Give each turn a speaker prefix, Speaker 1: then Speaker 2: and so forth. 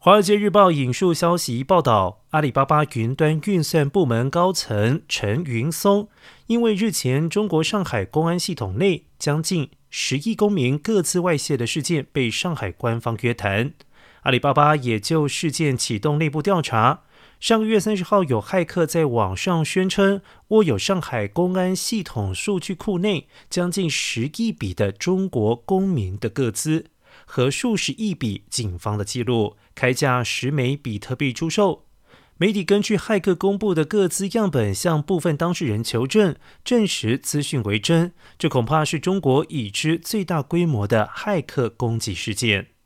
Speaker 1: 华尔街日报引述消息报道，阿里巴巴云端运算部门高层陈云松，因为日前中国上海公安系统内将近十亿公民各自外泄的事件，被上海官方约谈。阿里巴巴也就事件启动内部调查。上个月三十号，有骇客在网上宣称握有上海公安系统数据库内将近十亿笔的中国公民的个资。和数十亿笔警方的记录，开价十枚比特币出售。媒体根据骇客公布的各资样本，向部分当事人求证，证实资讯为真。这恐怕是中国已知最大规模的骇客攻击事件。